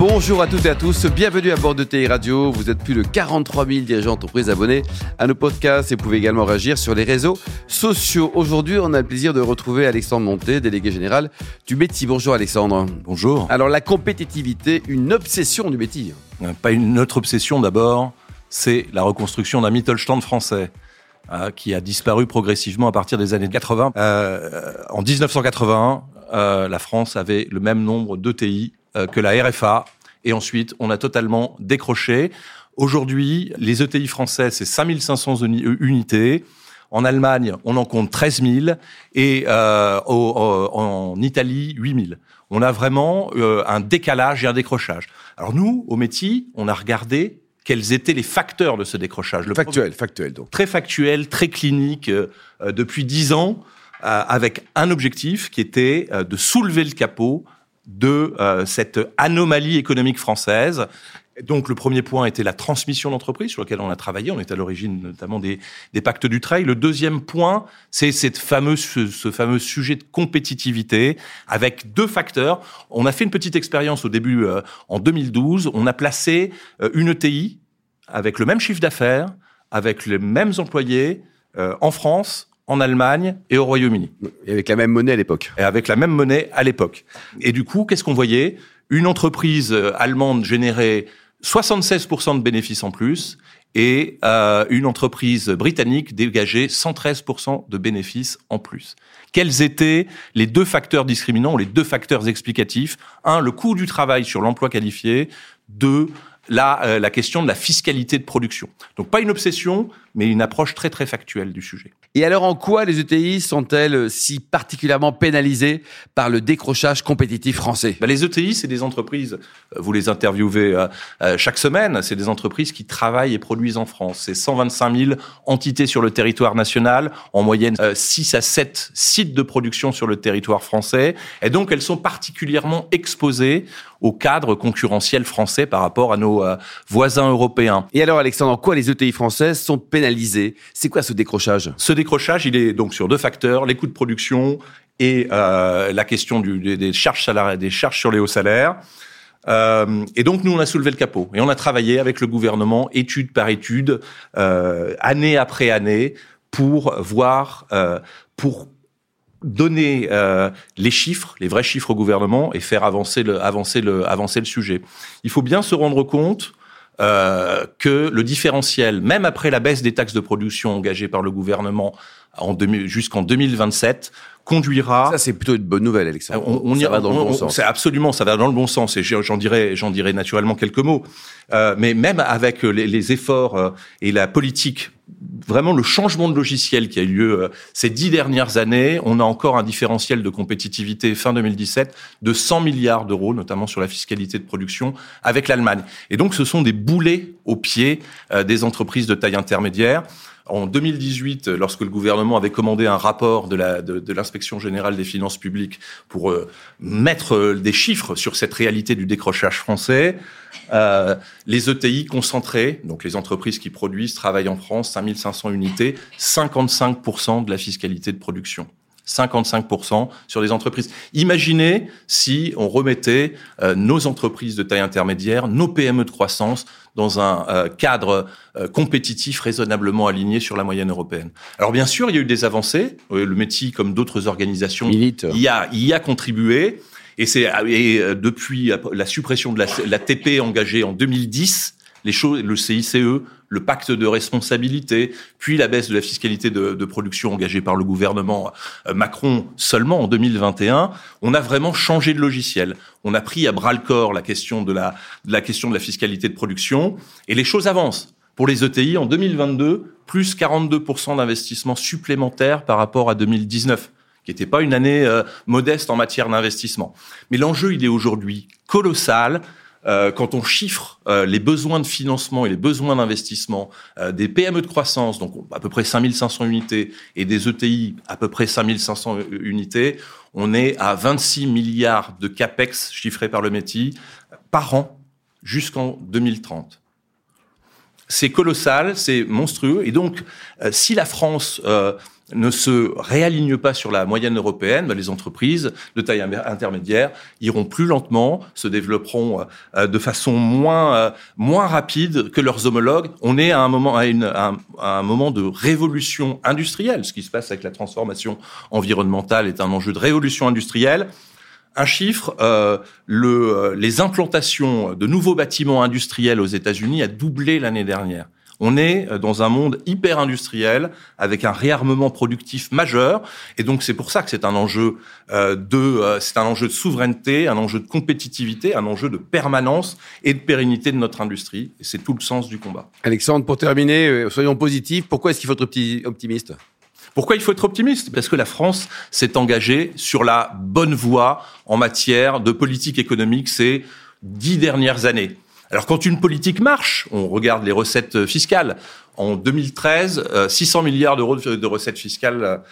Bonjour à toutes et à tous, bienvenue à bord de TI Radio. Vous êtes plus de 43 000 dirigeants d'entreprises abonnés à nos podcasts et vous pouvez également réagir sur les réseaux sociaux. Aujourd'hui, on a le plaisir de retrouver Alexandre Monté, délégué général du métier. Bonjour Alexandre. Bonjour. Alors la compétitivité, une obsession du métier. Euh, pas une autre obsession d'abord, c'est la reconstruction d'un Mittelstand français euh, qui a disparu progressivement à partir des années 80. Euh, en 1981, euh, la France avait le même nombre d'ETI que la RFA. Et ensuite, on a totalement décroché. Aujourd'hui, les ETI français, c'est 5500 unités. En Allemagne, on en compte 13 000 et euh, en Italie, 8 000. On a vraiment euh, un décalage et un décrochage. Alors nous, au métier, on a regardé quels étaient les facteurs de ce décrochage. Le factuel, factuel donc. Très factuel, très clinique, euh, depuis 10 ans, euh, avec un objectif qui était de soulever le capot de euh, cette anomalie économique française. Donc le premier point était la transmission d'entreprise sur laquelle on a travaillé. On est à l'origine notamment des, des, pactes du trail. Le deuxième point, c'est cette fameuse, ce, fameux sujet de compétitivité avec deux facteurs. On a fait une petite expérience au début euh, en 2012. On a placé euh, une ETI avec le même chiffre d'affaires, avec les mêmes employés en France en Allemagne et au Royaume-Uni. Et avec la même monnaie à l'époque. Et avec la même monnaie à l'époque. Et du coup, qu'est-ce qu'on voyait? Une entreprise euh, allemande générait 76% de bénéfices en plus et euh, une entreprise britannique dégageait 113% de bénéfices en plus. Quels étaient les deux facteurs discriminants ou les deux facteurs explicatifs? Un, le coût du travail sur l'emploi qualifié. Deux, la, euh, la question de la fiscalité de production. Donc pas une obsession, mais une approche très très factuelle du sujet. Et alors en quoi les ETI sont-elles si particulièrement pénalisées par le décrochage compétitif français? Ben, Les ETI, c'est des entreprises, euh, vous les interviewez euh, euh, chaque semaine, c'est des entreprises qui travaillent et produisent en France. C'est 125 000 entités sur le territoire national, en moyenne 6 à 7 sites de production sur le territoire français. Et donc elles sont particulièrement exposées au cadre concurrentiel français par rapport à nos voisins européens. Et alors Alexandre, en quoi les ETI françaises sont pénalisées? C'est quoi ce décrochage? Décrochage, il est donc sur deux facteurs, les coûts de production et euh, la question du, des, charges salariales, des charges sur les hauts salaires. Euh, et donc nous on a soulevé le capot et on a travaillé avec le gouvernement étude par étude, euh, année après année, pour voir, euh, pour donner euh, les chiffres, les vrais chiffres au gouvernement et faire avancer le, avancer le, avancer le sujet. Il faut bien se rendre compte euh, que le différentiel, même après la baisse des taxes de production engagées par le gouvernement en jusqu'en 2027, conduira. Ça, c'est plutôt une bonne nouvelle, Alexandre. On, on ça va dans le bon sens. C'est absolument, ça va dans le bon sens. Et j'en dirais, j'en dirais naturellement quelques mots. Euh, mais même avec les, les efforts euh, et la politique vraiment le changement de logiciel qui a eu lieu euh, ces dix dernières années, on a encore un différentiel de compétitivité fin 2017 de 100 milliards d'euros, notamment sur la fiscalité de production avec l'Allemagne. Et donc, ce sont des boulets au pied euh, des entreprises de taille intermédiaire en 2018, lorsque le gouvernement avait commandé un rapport de l'inspection générale des finances publiques pour euh, mettre euh, des chiffres sur cette réalité du décrochage français, euh, les ETI concentrés, donc les entreprises qui produisent, travaillent en France, 5500 unités, 55% de la fiscalité de production. 55% sur des entreprises. Imaginez si on remettait euh, nos entreprises de taille intermédiaire, nos PME de croissance dans un euh, cadre euh, compétitif raisonnablement aligné sur la moyenne européenne. Alors bien sûr, il y a eu des avancées. Le métier, comme d'autres organisations, y a, y a contribué. Et c'est depuis la suppression de la, la TP engagée en 2010, les choses, le CICE, le pacte de responsabilité, puis la baisse de la fiscalité de, production engagée par le gouvernement euh, Macron seulement en 2021, on a vraiment changé de logiciel. On a pris à bras le corps la question de la, de la question de la fiscalité de production et les choses avancent. Pour les ETI, en 2022, plus 42% d'investissement supplémentaire par rapport à 2019 qui n'était pas une année euh, modeste en matière d'investissement. Mais l'enjeu, il est aujourd'hui colossal. Euh, quand on chiffre euh, les besoins de financement et les besoins d'investissement euh, des PME de croissance, donc à peu près 5500 unités, et des ETI, à peu près 5500 unités, on est à 26 milliards de capex chiffrés par le METI par an jusqu'en 2030 c'est colossal, c'est monstrueux. Et donc, euh, si la France euh, ne se réaligne pas sur la moyenne européenne, ben, les entreprises de taille intermédiaire iront plus lentement, se développeront euh, de façon moins moins rapide que leurs homologues. On est à un moment à un moment de révolution industrielle. Ce qui se passe avec la transformation environnementale est un enjeu de révolution industrielle. Un chiffre, euh, le, euh, les implantations de nouveaux bâtiments industriels aux États-Unis a doublé l'année dernière. On est euh, dans un monde hyper industriel avec un réarmement productif majeur, et donc c'est pour ça que c'est un enjeu de, c'est un enjeu de souveraineté, un enjeu de compétitivité, un enjeu de permanence et de pérennité de notre industrie. Et c'est tout le sens du combat. Alexandre, pour terminer, soyons positifs. Pourquoi est-ce qu'il faut être optimiste? Pourquoi il faut être optimiste? Parce que la France s'est engagée sur la bonne voie en matière de politique économique ces dix dernières années. Alors quand une politique marche, on regarde les recettes fiscales. En 2013, 600 euh, milliards d'euros de recettes fiscales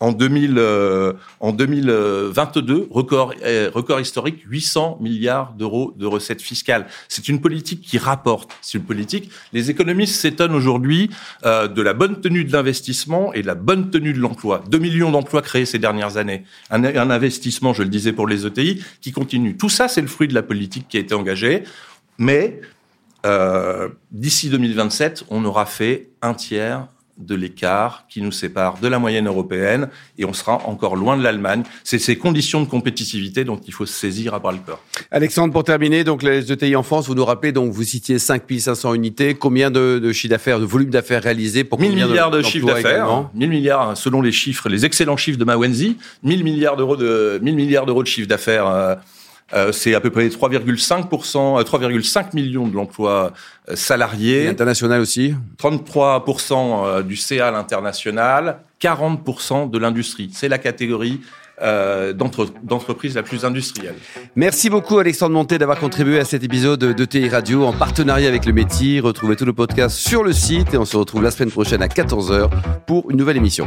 en, 2000, euh, en 2022, record, euh, record historique, 800 milliards d'euros de recettes fiscales. C'est une politique qui rapporte. C'est une politique. Les économistes s'étonnent aujourd'hui euh, de la bonne tenue de l'investissement et de la bonne tenue de l'emploi. 2 millions d'emplois créés ces dernières années. Un, un investissement, je le disais pour les ETI, qui continue. Tout ça, c'est le fruit de la politique qui a été engagée. Mais euh, d'ici 2027, on aura fait un tiers de l'écart qui nous sépare de la moyenne européenne et on sera encore loin de l'Allemagne. C'est ces conditions de compétitivité dont il faut se saisir à bras le corps. Alexandre, pour terminer, donc les ETI en France, vous nous rappelez, donc vous citiez 5500 unités, combien de, de chiffre d'affaires, de volume d'affaires réalisé pour 1000 milliards de, chiffre d'affaires, 1000 milliards selon les chiffres, les excellents chiffres de Mawenzi, 1000 milliards d'euros de 1000 milliards d'euros de chiffre d'affaires euh, euh, c'est à peu près 3,5%, 3,5 euh, millions de l'emploi euh, salariés. Et international aussi 33% du CA à l'international, 40% de l'industrie. C'est la catégorie euh, d'entreprise la plus industrielle. Merci beaucoup Alexandre Monté d'avoir contribué à cet épisode de TI Radio en partenariat avec le métier. Retrouvez tout le podcast sur le site et on se retrouve la semaine prochaine à 14h pour une nouvelle émission.